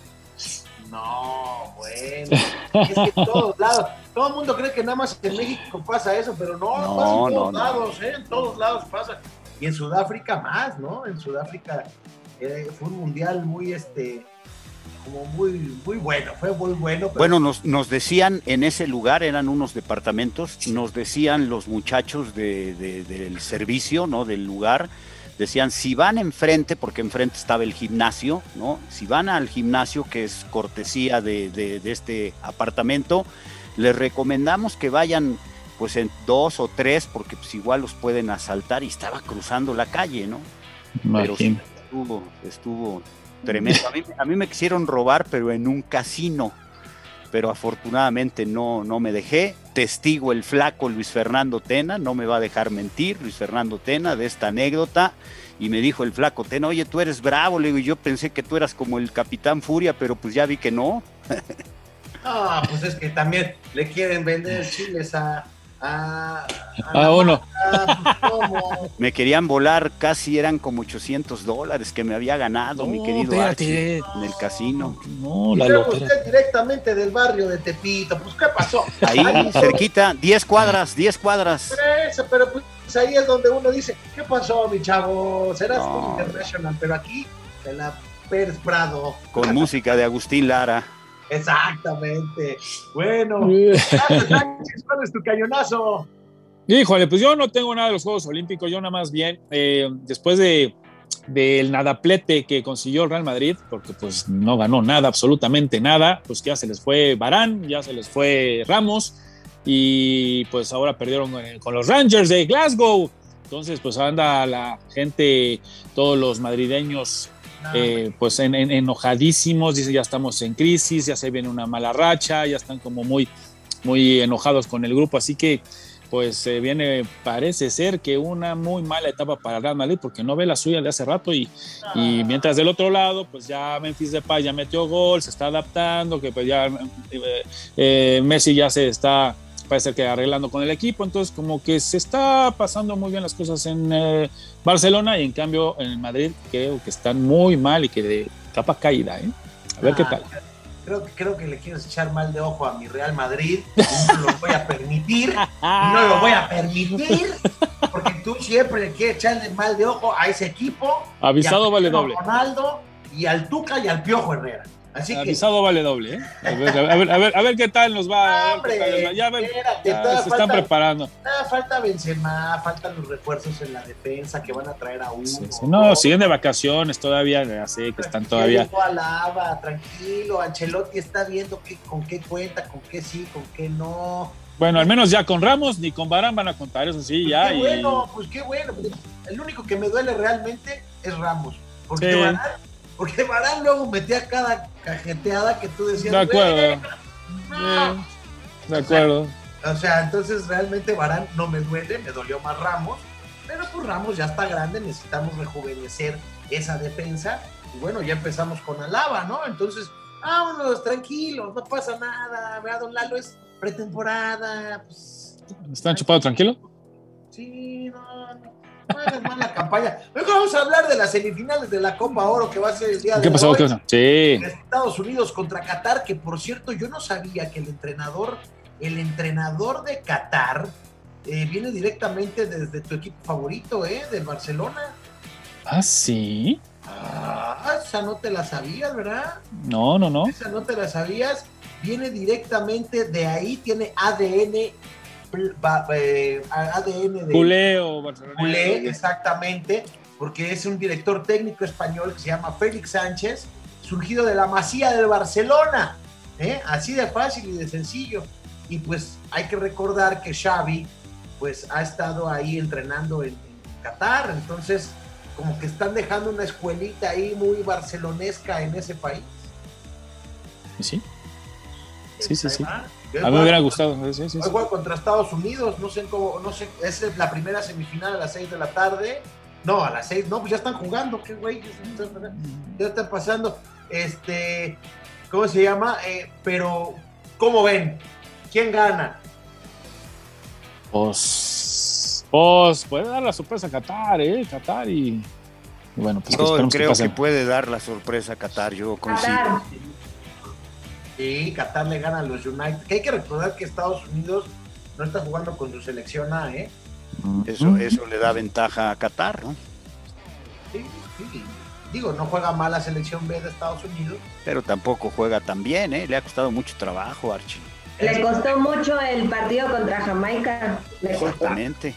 No, bueno, es que en todos lados, todo el mundo cree que nada más en México pasa eso, pero no, no pasa en todos no, lados, no. ¿eh? en todos lados pasa. Y en Sudáfrica más, ¿no? En Sudáfrica eh, fue un mundial muy, este, como muy, muy bueno, fue muy bueno. Pero... Bueno, nos, nos, decían en ese lugar, eran unos departamentos, nos decían los muchachos de, de, del servicio, ¿no? Del lugar, decían, si van enfrente, porque enfrente estaba el gimnasio, ¿no? Si van al gimnasio, que es cortesía de, de este apartamento, les recomendamos que vayan pues en dos o tres, porque pues igual los pueden asaltar y estaba cruzando la calle, ¿no? Pero sí, estuvo, estuvo tremendo. A mí, a mí, me quisieron robar, pero en un casino. Pero afortunadamente no, no me dejé. Testigo el flaco Luis Fernando Tena, no me va a dejar mentir, Luis Fernando Tena, de esta anécdota. Y me dijo el flaco Tena, oye, tú eres bravo. Le digo, yo pensé que tú eras como el Capitán Furia, pero pues ya vi que no. Ah, pues es que también le quieren vender chiles a, a, a, a uno. me querían volar, casi eran como 800 dólares que me había ganado, no, mi querido Archie, en el casino. No, la usted directamente del barrio de Tepito, pues ¿qué pasó? Ahí, cerquita, 10 cuadras, 10 cuadras. Pero, eso, pero pues ahí es donde uno dice, ¿qué pasó, mi chavo? Serás no. international, pero aquí en la Pérez Prado. Con música de Agustín Lara. Exactamente. Bueno, ¿cuál es tu cañonazo? Híjole, pues yo no tengo nada de los Juegos Olímpicos, yo nada más bien, eh, después de del nadaplete que consiguió el Real Madrid, porque pues no ganó nada, absolutamente nada, pues ya se les fue Barán, ya se les fue Ramos, y pues ahora perdieron con los Rangers de Glasgow. Entonces, pues anda la gente, todos los madrileños eh, pues en, en, enojadísimos, dice ya estamos en crisis, ya se viene una mala racha, ya están como muy, muy enojados con el grupo, así que pues eh, viene, parece ser que una muy mala etapa para Real Madrid porque no ve la suya de hace rato y, y mientras del otro lado pues ya Memphis Depay ya metió gol, se está adaptando, que pues ya eh, eh, Messi ya se está parece que arreglando con el equipo, entonces como que se está pasando muy bien las cosas en eh, Barcelona y en cambio en Madrid creo que están muy mal y que de capa caída, ¿eh? A ver ah, qué tal. Creo, creo que le quieres echar mal de ojo a mi Real Madrid, no lo voy a permitir, no lo voy a permitir, porque tú siempre le quieres echarle mal de ojo a ese equipo. Avisado vale doble. Ronaldo y al Tuca y al Piojo Herrera. Así Avisado que, vale doble, ¿eh? A ver, a ver, a ver, a ver qué tal nos va. Hombre, a ya, ver, espérate, ya se falta, están preparando. Falta Benzema, faltan los refuerzos en la defensa que van a traer a uno. Sí, sí. No, siguen de vacaciones todavía, ya sé que están todavía. Alaba, tranquilo, Ancelotti está viendo que, con qué cuenta, con qué sí, con qué no. Bueno, al menos ya con Ramos ni con Barán van a contar, eso sí, pues ya. Qué y... bueno, pues qué bueno. El único que me duele realmente es Ramos. Porque, Sí. Varane, porque Varane luego metía cada cajeteada que tú decías. De acuerdo. De acuerdo. O sea, entonces realmente Varane no me duele, me dolió más Ramos, pero pues Ramos ya está grande, necesitamos rejuvenecer esa defensa. Y bueno, ya empezamos con Alaba, ¿no? Entonces, vámonos, tranquilos, no pasa nada. Vea, don Lalo es pretemporada, pues ¿Están chupados tranquilo? sí, no, mala campaña. Mejor vamos a hablar de las semifinales de la Copa Oro que va a ser el día de ¿Qué pasó? hoy. ¿Qué pasó? Sí. Estados Unidos contra Qatar, que por cierto yo no sabía que el entrenador, el entrenador de Qatar eh, viene directamente desde tu equipo favorito, ¿eh? Del Barcelona. Ah, sí. Ah, esa no te la sabías, ¿verdad? No, no, no. Esa no te la sabías. Viene directamente de ahí, tiene ADN, ba- eh, ADN de Culeo, Barcelona. Culé, exactamente, porque es un director técnico español que se llama Félix Sánchez, surgido de la Masía del Barcelona, ¿eh? así de fácil y de sencillo. Y pues hay que recordar que Xavi pues ha estado ahí entrenando en, en Qatar, entonces como que están dejando una escuelita ahí muy barcelonesca en ese país. Sí. Sí, sí, sí. A mí me hubiera gustado. Sí, sí, sí. Hoy juega contra Estados Unidos, no sé cómo, no sé, es la primera semifinal a las 6 de la tarde. No, a las 6, no, pues ya están jugando, qué güey, ya están pasando. Este, ¿cómo se llama? Eh, pero, ¿cómo ven? ¿Quién gana? Pues, pues puede dar la sorpresa a Qatar, ¿eh? Qatar y, bueno, pues creo que puede dar la sorpresa a Qatar, yo coincido. Qatar. Sí, Qatar le gana a los United. Que hay que recordar que Estados Unidos no está jugando con su selección A, ¿eh? Eso, eso le da ventaja a Qatar, ¿no? Sí, sí. Digo, no juega mal la selección B de Estados Unidos. Pero tampoco juega tan bien, ¿eh? Le ha costado mucho trabajo, Archie. Le costó mucho el partido contra Jamaica. Le costó. Exactamente.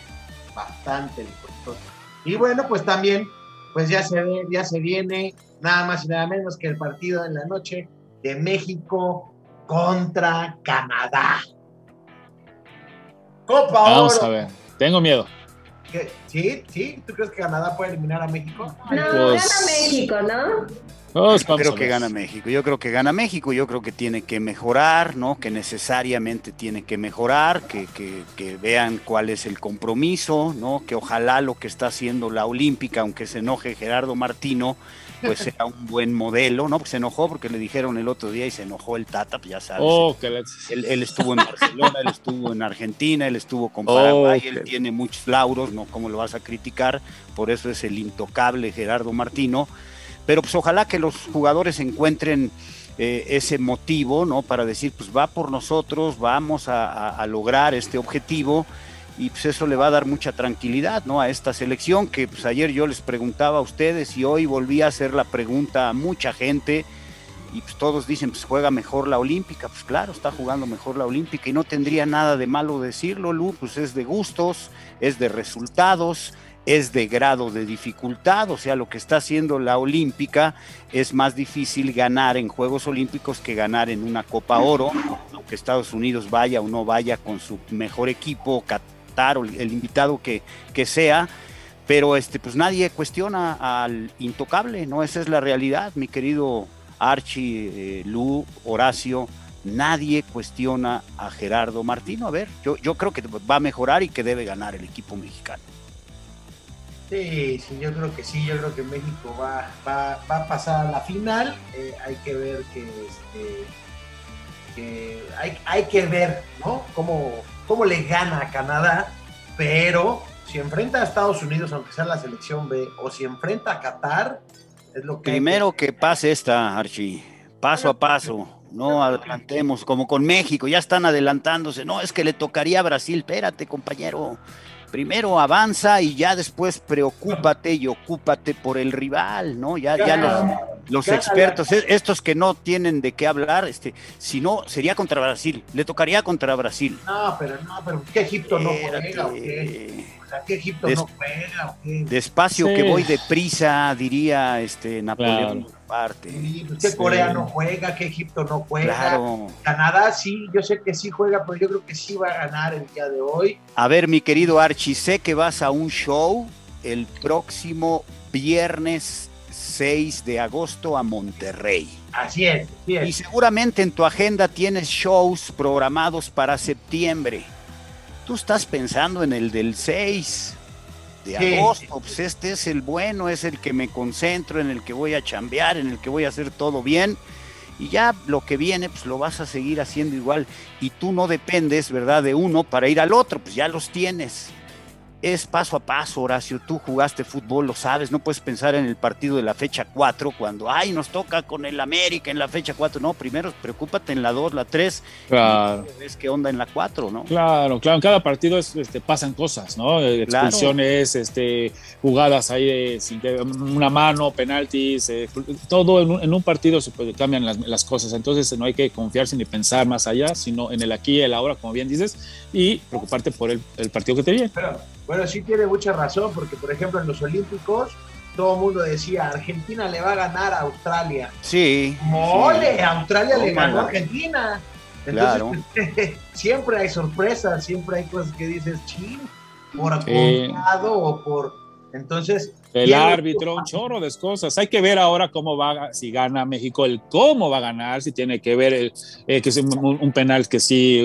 bastante le costó. Y bueno, pues también, pues ya se ve, ya se viene nada más y nada menos que el partido en la noche de México contra Canadá. Copa Vamos Oro. a ver. Tengo miedo. ¿Qué? ¿Sí? ¿Sí? ¿Tú crees que Canadá puede eliminar a México? No, Pues- gana México, ¿no? Pues, vamos creo que gana México. Yo creo que gana México. Yo creo que tiene que mejorar, ¿no? Que necesariamente tiene que mejorar, que, que- que vean cuál es el compromiso, ¿no? Que ojalá lo que está haciendo la Olímpica, aunque se enoje Gerardo Martino, pues sea un buen modelo, ¿no? Porque se enojó porque le dijeron el otro día y se enojó el Tata, pues ya sabes. Oh, que la- Él, él estuvo en Barcelona, él estuvo en Argentina, él estuvo con Oh, Paraguay, él tiene muchos lauros, ¿no? ¿Cómo lo vas a criticar? Por eso es el intocable Gerardo Martino. Pero pues ojalá que los jugadores encuentren eh, ese motivo, ¿no? Para decir, pues va por nosotros, vamos a, a- a lograr este objetivo y pues eso le va a dar mucha tranquilidad, ¿no? A esta selección que pues ayer yo les preguntaba a ustedes y hoy volví a hacer la pregunta a mucha gente y pues todos dicen, pues juega mejor la olímpica, pues claro, está jugando mejor la olímpica y no tendría nada de malo decirlo, Lu, pues es de gustos, es de resultados, es de grado de dificultad, o sea, lo que está haciendo la olímpica es más difícil ganar en Juegos Olímpicos que ganar en una Copa Oro, aunque Estados Unidos vaya o no vaya con su mejor equipo, O el invitado que, que sea, pero este, pues nadie cuestiona al intocable, ¿no? Esa es la realidad, mi querido Archie, eh, Lu, Horacio, nadie cuestiona a Gerardo Martino. A ver, yo, yo creo que va a mejorar y que debe ganar el equipo mexicano. Sí, sí, yo creo que sí, yo creo que México va, va, va a pasar a la final. Eh, hay que ver que, este, que hay, hay que ver, ¿no? Cómo, cómo le gana a Canadá, pero si enfrenta a Estados Unidos, aunque sea la selección B, o si enfrenta a Qatar, es lo que Primero que pase esta, Archie, paso a paso. No adelantemos, como con México, ya están adelantándose. No, es que le tocaría a Brasil. Espérate, compañero. Primero avanza y ya después preocúpate y ocúpate por el rival, ¿no? Ya, ya los, expertos, e- estos que no tienen de qué hablar, este, si no, sería contra Brasil. Le tocaría contra Brasil. No, pero no, pero ¿qué Egipto no juega o qué? O sea, ¿qué Egipto Des- no juega o qué? Despacio Sí. que voy deprisa, diría este Napoleón Claro. Sí, pues, ¿Qué Sí. Corea no juega? ¿Qué Egipto no juega? Claro. Canadá sí, yo sé que sí juega, pero yo creo que sí va a ganar el día de hoy. A ver, mi querido Archie, sé que vas a un show el próximo viernes 6 de agosto a Monterrey. Así es, así es. Y seguramente en tu agenda tienes shows programados para septiembre. Tú estás pensando en el del 6 de Sí. agosto, pues este es el bueno, es el que me concentro, en el que voy a chambear, en el que voy a hacer todo bien. Y ya lo que viene, pues lo vas a seguir haciendo igual. Y tú no dependes, ¿verdad?, de uno para ir al otro, pues ya los tienes. Es paso a paso, Horacio. Tú jugaste fútbol, lo sabes. No puedes pensar en el partido de la fecha 4 cuando, ay, nos toca con el América en la fecha 4. No, primero preocúpate en la 2, la 3. Claro. Ves qué onda en la 4, ¿no? Claro, claro, en cada partido es, este, pasan cosas, ¿no? Eh, Claro. Expulsiones, este, jugadas ahí, eh, sin que- una mano, penaltis, eh, todo en un, en un partido se puede- cambian las, las cosas, entonces no hay que confiarse ni pensar más allá, sino en el aquí y el ahora, como bien dices, y preocuparte por el, el partido que te viene. Pero, bueno, sí tiene mucha razón, porque por ejemplo en los Olímpicos todo el mundo decía, Argentina le va a ganar a Australia. Sí. ¡Mole! Australia le ganó a Argentina. Claro. Entonces, siempre hay sorpresas, siempre hay cosas que dices, chin, por confiado o por... Entonces, El árbitro, un chorro de cosas. Hay que ver ahora cómo va, si gana México, el cómo va a ganar, si tiene que ver el, eh, que es un, un penal que sí,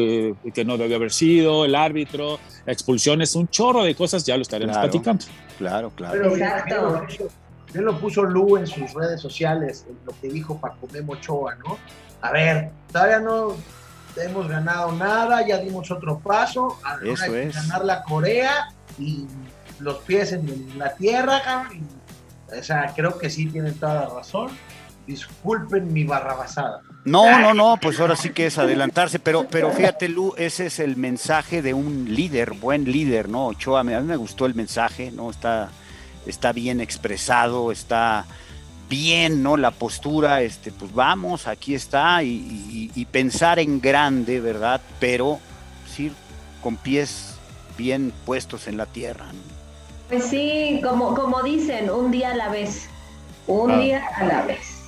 eh, que no debió haber sido, el árbitro, expulsiones, un chorro de cosas, ya lo estaremos Claro. platicando. Claro, claro. Pero bien lo puso- bien lo puso Lu en sus redes sociales, en lo que dijo Paco Memo Ochoa, ¿no? A ver, todavía no hemos ganado nada, ya dimos otro paso, ahora Eso hay que es. ganar la Corea y los pies en la tierra, cabrón, o sea, creo que sí tienen toda la razón. Disculpen mi barrabasada. No, no, no, pues ahora sí que es adelantarse, pero, pero fíjate, Lu, ese es el mensaje de un líder, buen líder, ¿no? Ochoa, a mí me gustó el mensaje, ¿no? Está, está bien expresado, está bien, ¿no? La postura, este, pues vamos, aquí está, y, y- pensar en grande, ¿verdad? Pero sí, con pies bien puestos en la tierra, ¿no? Pues sí, como, como dicen, un día a la vez. Un Ah. día a la vez.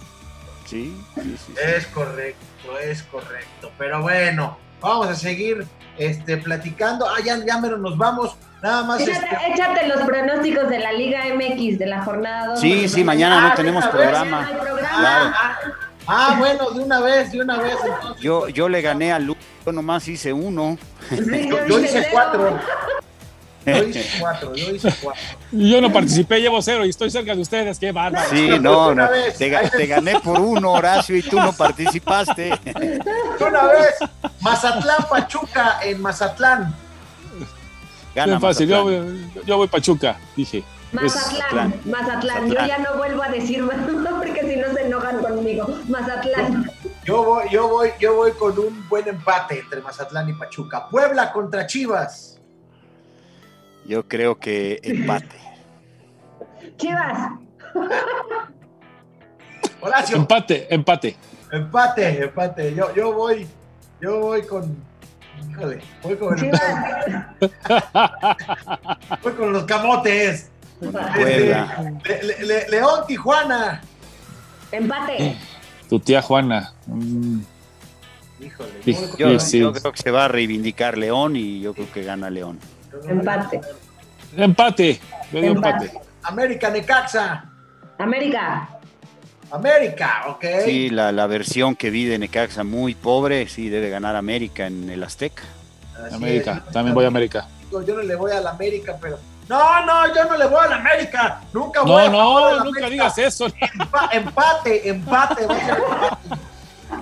Sí, sí, sí. sí. Es correcto, es correcto. Pero bueno, vamos a seguir este, platicando. Ah, ya, ya mero nos vamos. Nada más. Échate, este, échate los pronósticos de la Liga MX de la jornada 2. Sí, sí, mañana no Ah, tenemos programa. no hay programa. Claro. Ah, ah, bueno, de una vez, de una vez. Entonces, Yo, yo le gané a Lu, yo nomás hice uno. Sí, yo, yo hice cuatro. Yo hice cuatro, yo hice cuatro. Yo no participé, llevo cero y estoy cerca de ustedes, qué bárbaro. Sí, no, no, te, ga- te gané por uno, Horacio, y tú no participaste. Una vez, Mazatlán, Pachuca en Mazatlán. Gana Bien fácil, yo, Mazatlán. yo voy Pachuca, dije. Mazatlán, Mazatlán, Yo ya no vuelvo a decir porque si no se enojan conmigo. Mazatlán. Yo voy, yo voy, yo voy con un buen empate entre Mazatlán y Pachuca. Puebla contra Chivas. Yo creo que empate. Chivas. Horacio, Empate, empate. empate, empate. Yo, yo voy, yo voy con, híjole, voy con, Chivas. voy con los camotes. Puebla. Este, Le- Le- León, Tijuana. Empate. Tu tía Juana. mm, Híjole, yo creo que se va a reivindicar León y yo creo que gana León. Empate. empate. Yo digo Empate. empate. América, Necaxa. América. América, ok. Sí, la, la versión que vi de Necaxa muy pobre, sí debe ganar América en el Azteca. Así América, es. también voy a América. Yo no le voy a la América, pero. No, no, yo no le voy a la América. Nunca voy a No, de no, la nunca América. digas eso. Empa- empate, empate, va a ser empate.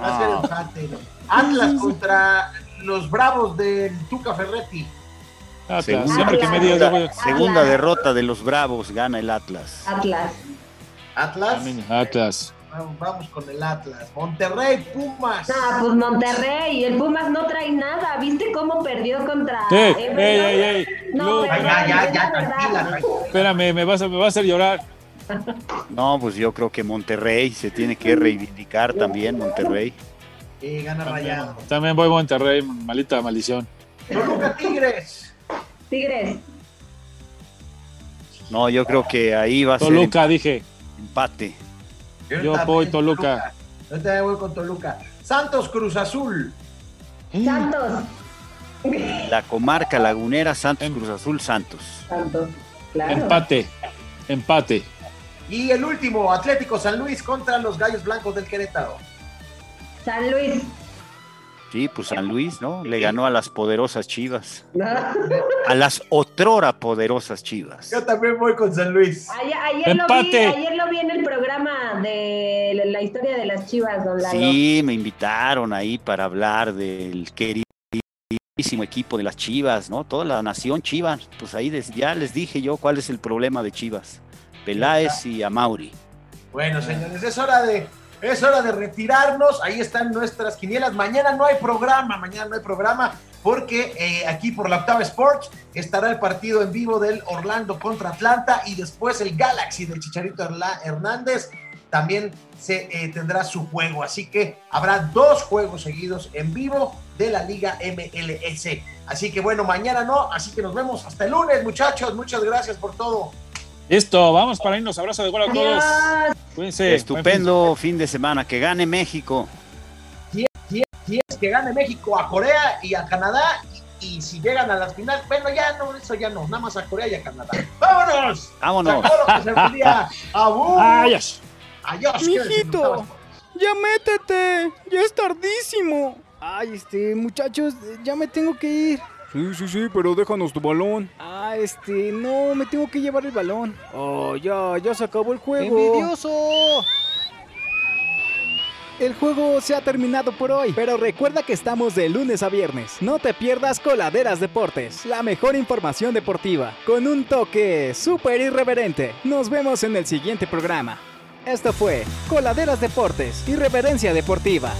Va a ser empate. Atlas contra los Bravos del Tuca Ferretti. Atlas, Segunda, siempre que me digas, yo voy segunda Atlas. derrota de los Bravos, gana el Atlas. Atlas. Atlas. También, Atlas. Vamos, con el Atlas. Monterrey, Pumas. Ah, pues Monterrey. El Pumas no trae nada. ¿Viste cómo perdió contra Everton? ey, ey, ey. No, ya, ya, ya, tranquila, tranquila. espérame, me vas, a, me vas a hacer llorar. No, pues yo creo que Monterrey se tiene que reivindicar también, Monterrey. Y gana Rayado. También voy a Monterrey, malita maldición. Toluca Tigres. Tigres. No, yo creo que ahí va a ser Toluca, dije. empate. Yo también voy Toluca. Yo también voy con Toluca. Santos Cruz Azul. Santos. La comarca lagunera Santos Cruz Azul Santos. Santos. Claro. Empate, empate. Y el último, Atlético San Luis contra los Gallos Blancos del Querétaro. San Luis. Sí, pues San Luis, ¿no? Le ganó a las poderosas Chivas. A las otrora poderosas Chivas. Yo también voy con San Luis. Ayer, ayer lo vi, ayer, lo vi, en el programa de la historia de las Chivas, don Lalo. Sí, me invitaron ahí para hablar del queridísimo equipo de las Chivas, ¿no? Toda la nación Chivas. Pues ahí ya les dije yo cuál es el problema de Chivas. Peláez y Amauri. Bueno, señores, es hora de es hora de retirarnos. Ahí están nuestras quinielas. Mañana no hay programa, mañana no hay programa porque eh, aquí por la Octava Sports estará el partido en vivo del Orlando contra Atlanta y después el Galaxy del Chicharito Hernández también se eh, tendrá su juego. Así que habrá dos juegos seguidos en vivo de la Liga MLS. Así que bueno, mañana no, así que nos vemos hasta el lunes, muchachos. Muchas gracias por todo. Listo, vamos para irnos. Abrazo de gol a todos. Cuídense. Estupendo fin de semana. Que gane México. Quieres que gane México a Corea y a Canadá. Y, si llegan a las finales, bueno, ya no, eso ya no, nada más a Corea y a Canadá. ¡Vámonos! ¡Vámonos! ¡Adiós! ¡Adiós! Mijito, ya métete, ya es tardísimo. Ay, este, muchachos, ya me tengo que ir. Sí, sí, sí, pero déjanos tu balón. Ah, este, no, me tengo que llevar el balón. Oh, ya, ya se acabó el juego. ¡Envidioso! El juego se ha terminado por hoy, pero recuerda que estamos de lunes a viernes. No te pierdas Coladeras Deportes, la mejor información deportiva, con un toque súper irreverente. Nos vemos en el siguiente programa. Esto fue Coladeras Deportes, Irreverencia Deportiva.